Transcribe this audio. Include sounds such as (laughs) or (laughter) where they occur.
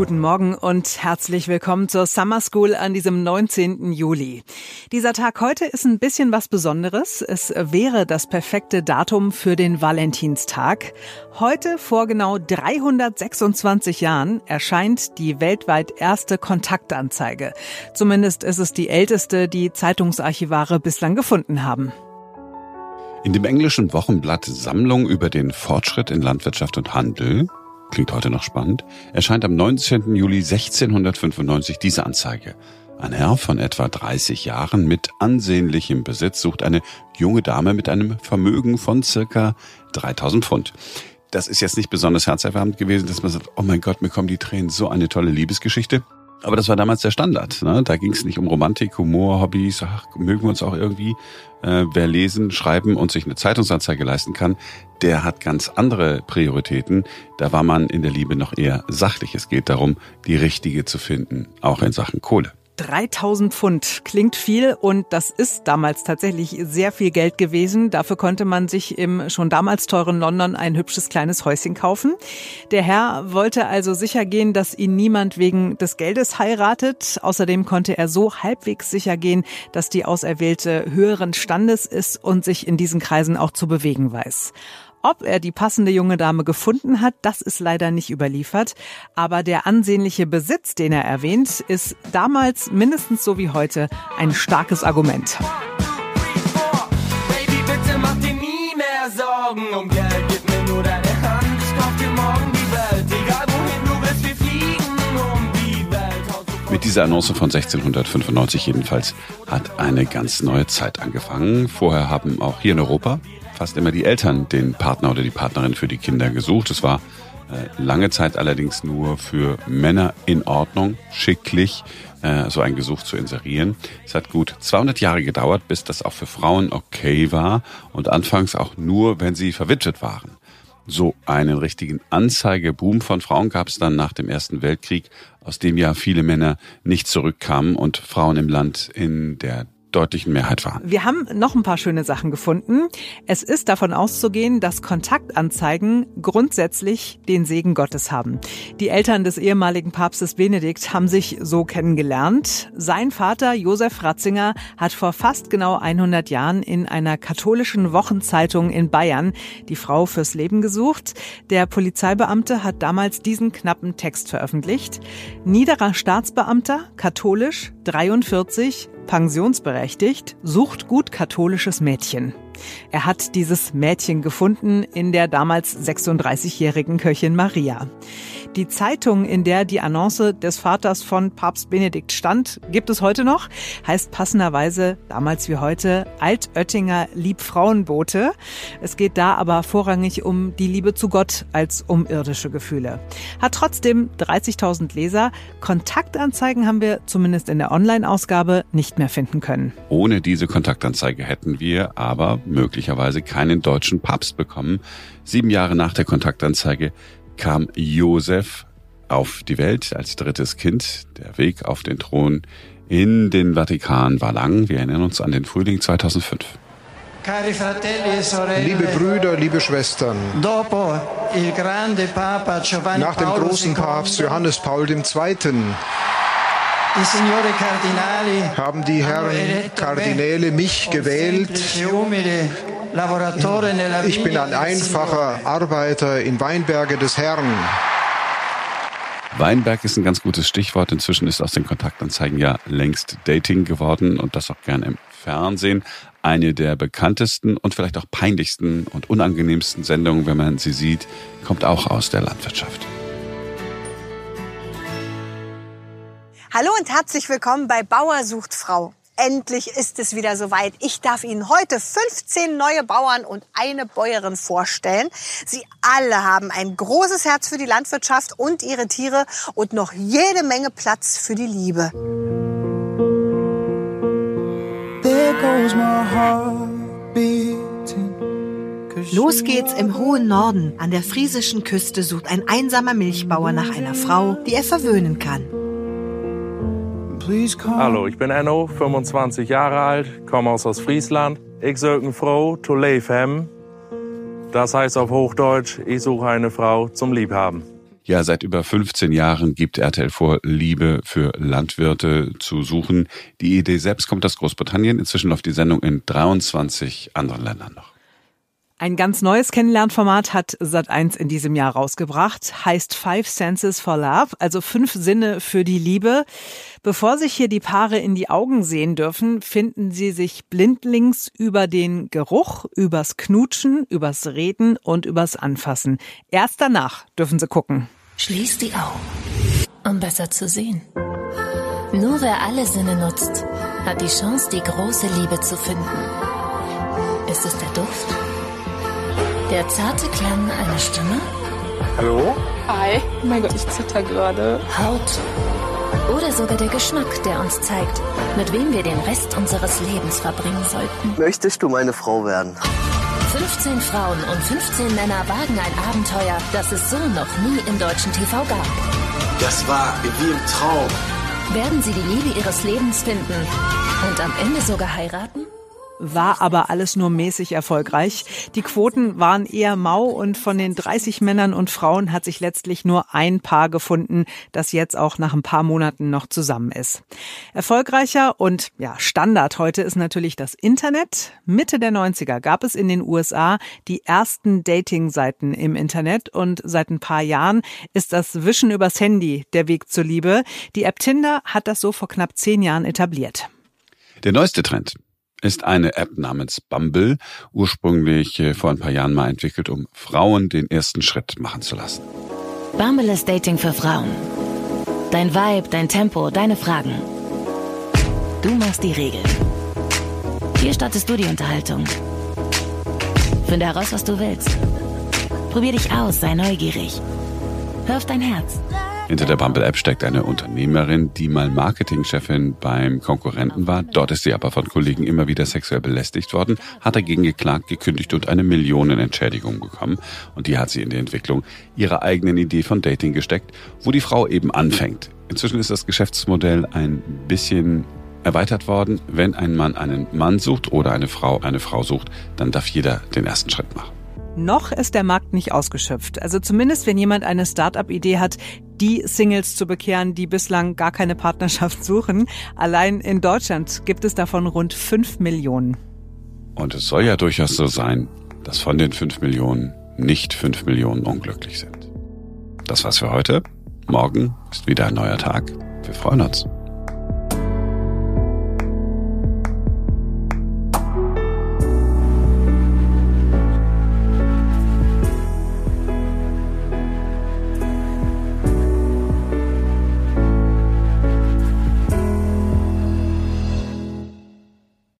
Guten Morgen und herzlich willkommen zur Summer School an diesem 19. Juli. Dieser Tag heute ist ein bisschen was Besonderes. Es wäre das perfekte Datum für den Valentinstag. Heute vor genau 326 Jahren erscheint die weltweit erste Kontaktanzeige. Zumindest ist es die älteste, die Zeitungsarchivare bislang gefunden haben. In dem englischen Wochenblatt Sammlung über den Fortschritt in Landwirtschaft und Handel klingt heute noch spannend, erscheint am 19. Juli 1695 diese Anzeige. Ein Herr von etwa 30 Jahren mit ansehnlichem Besitz sucht eine junge Dame mit einem Vermögen von circa 3000 Pfund. Das ist jetzt nicht besonders herzerwärmend gewesen, dass man sagt, oh mein Gott, mir kommen die Tränen, so eine tolle Liebesgeschichte. Aber das war damals der Standard. Ne? Da ging es nicht um Romantik, Humor, Hobbys, ach, mögen wir uns auch irgendwie. Äh, wer lesen, schreiben und sich eine Zeitungsanzeige leisten kann, der hat ganz andere Prioritäten. Da war man in der Liebe noch eher sachlich. Es geht darum, die richtige zu finden, auch in Sachen Kohle. 3000 Pfund klingt viel und das ist damals tatsächlich sehr viel Geld gewesen. Dafür konnte man sich im schon damals teuren London ein hübsches kleines Häuschen kaufen. Der Herr wollte also sicher gehen, dass ihn niemand wegen des Geldes heiratet. Außerdem konnte er so halbwegs sicher gehen, dass die Auserwählte höheren Standes ist und sich in diesen Kreisen auch zu bewegen weiß. Ob er die passende junge Dame gefunden hat, das ist leider nicht überliefert. Aber der ansehnliche Besitz, den er erwähnt, ist damals mindestens so wie heute ein starkes Argument. Um um. Mit dieser Annonce von 1695 jedenfalls hat eine ganz neue Zeit angefangen. Vorher haben auch hier in Europa fast immer die Eltern den Partner oder die Partnerin für die Kinder gesucht. Es war äh, lange Zeit allerdings nur für Männer in Ordnung, schicklich, äh, so ein Gesuch zu inserieren. Es hat gut 200 Jahre gedauert, bis das auch für Frauen okay war und anfangs auch nur, wenn sie verwitwet waren. So einen richtigen Anzeigeboom von Frauen gab es dann nach dem Ersten Weltkrieg, aus dem ja viele Männer nicht zurückkamen und Frauen im Land in der deutlichen Mehrheit waren. Wir haben noch ein paar schöne Sachen gefunden. Es ist davon auszugehen, dass Kontaktanzeigen grundsätzlich den Segen Gottes haben. Die Eltern des ehemaligen Papstes Benedikt haben sich so kennengelernt. Sein Vater Josef Ratzinger hat vor fast genau 100 Jahren in einer katholischen Wochenzeitung in Bayern die Frau fürs Leben gesucht. Der Polizeibeamte hat damals diesen knappen Text veröffentlicht. Niederer Staatsbeamter, katholisch, 43, pensionsberechtigt, sucht gut katholisches Mädchen. Er hat dieses Mädchen gefunden in der damals 36-jährigen Köchin Maria. Die Zeitung, in der die Annonce des Vaters von Papst Benedikt stand, gibt es heute noch, heißt passenderweise damals wie heute Altöttinger Liebfrauenbote. Es geht da aber vorrangig um die Liebe zu Gott als um irdische Gefühle. Hat trotzdem 30.000 Leser. Kontaktanzeigen haben wir zumindest in der Online-Ausgabe nicht mehr finden können. Ohne diese Kontaktanzeige hätten wir aber möglicherweise keinen deutschen Papst bekommen. Sieben Jahre nach der Kontaktanzeige kam Josef auf die Welt als drittes Kind. Der Weg auf den Thron in den Vatikan war lang. Wir erinnern uns an den Frühling 2005. E liebe Brüder, liebe Schwestern, nach dem großen Papst Johannes Paul II. Haben die Herren Kardinäle mich gewählt. Ich bin ein einfacher Arbeiter in Weinberge des Herrn. Weinberg ist ein ganz gutes Stichwort. Inzwischen ist aus den Kontaktanzeigen ja längst Dating geworden und das auch gern im Fernsehen. Eine der bekanntesten und vielleicht auch peinlichsten und unangenehmsten Sendungen, wenn man sie sieht, kommt auch aus der Landwirtschaft. Hallo und herzlich willkommen bei Bauer sucht Frau. Endlich ist es wieder soweit. Ich darf Ihnen heute 15 neue Bauern und eine Bäuerin vorstellen. Sie alle haben ein großes Herz für die Landwirtschaft und ihre Tiere und noch jede Menge Platz für die Liebe. Los geht's im hohen Norden. An der friesischen Küste sucht ein einsamer Milchbauer nach einer Frau, die er verwöhnen kann. Hallo, ich bin Enno, 25 Jahre alt, komme aus Ostfriesland. Ich suche eine Frau to leben. Das heißt auf Hochdeutsch, ich suche eine Frau zum Liebhaben. Ja, seit über 15 Jahren gibt RTL vor, Liebe für Landwirte zu suchen. Die Idee selbst kommt aus Großbritannien. Inzwischen läuft die Sendung in 23 anderen Ländern noch. Ein ganz neues Kennenlernformat hat Sat1 in diesem Jahr rausgebracht, heißt Five Senses for Love, also fünf Sinne für die Liebe. Bevor sich hier die Paare in die Augen sehen dürfen, finden sie sich blindlings über den Geruch, übers Knutschen, übers Reden und übers Anfassen. Erst danach dürfen sie gucken. Schließ die Augen, um besser zu sehen. Nur wer alle Sinne nutzt, hat die Chance, die große Liebe zu finden. Ist es der Duft? Der zarte Klang einer Stimme? Hallo? Hi. Oh mein Gott, ich zitter gerade. Haut? Oder sogar der Geschmack, der uns zeigt, mit wem wir den Rest unseres Lebens verbringen sollten. Möchtest du meine Frau werden? 15 Frauen und 15 Männer wagen ein Abenteuer, das es so noch nie im deutschen TV gab. Das war wie im Traum. Werden sie die Liebe ihres Lebens finden und am Ende sogar heiraten? War aber alles nur mäßig erfolgreich. Die Quoten waren eher mau und von den 30 Männern und Frauen hat sich letztlich nur ein Paar gefunden, das jetzt auch nach ein paar Monaten noch zusammen ist. Erfolgreicher und ja, Standard heute ist natürlich das Internet. Mitte der 90er gab es in den USA die ersten Dating-Seiten im Internet und seit ein paar Jahren ist das Wischen übers Handy der Weg zur Liebe. Die App Tinder hat das so vor knapp zehn Jahren etabliert. Der neueste Trend ist eine App namens Bumble, ursprünglich äh, vor ein paar Jahren mal entwickelt, um Frauen den ersten Schritt machen zu lassen. Bumble ist Dating für Frauen. Dein Vibe, dein Tempo, deine Fragen. Du machst die Regeln. Hier startest du die Unterhaltung. Finde heraus, was du willst. Probier dich aus, sei neugierig. Hör auf dein Herz. Hinter der Bumble-App steckt eine Unternehmerin, die mal Marketingchefin beim Konkurrenten war. Dort ist sie aber von Kollegen immer wieder sexuell belästigt worden, hat dagegen geklagt, gekündigt und eine Millionenentschädigung bekommen. Und die hat sie in die Entwicklung ihrer eigenen Idee von Dating gesteckt, wo die Frau eben anfängt. Inzwischen ist das Geschäftsmodell ein bisschen erweitert worden. Wenn ein Mann einen Mann sucht oder eine Frau eine Frau sucht, dann darf jeder den ersten Schritt machen. Noch ist der Markt nicht ausgeschöpft. Also zumindest, wenn jemand eine Start-up-Idee hat, die Singles zu bekehren, die bislang gar keine Partnerschaft (laughs) suchen. Allein in Deutschland gibt es davon rund fünf Millionen. Und es soll ja durchaus so sein, dass von den fünf Millionen nicht fünf Millionen unglücklich sind. Das war's für heute. Morgen ist wieder ein neuer Tag. Wir freuen uns.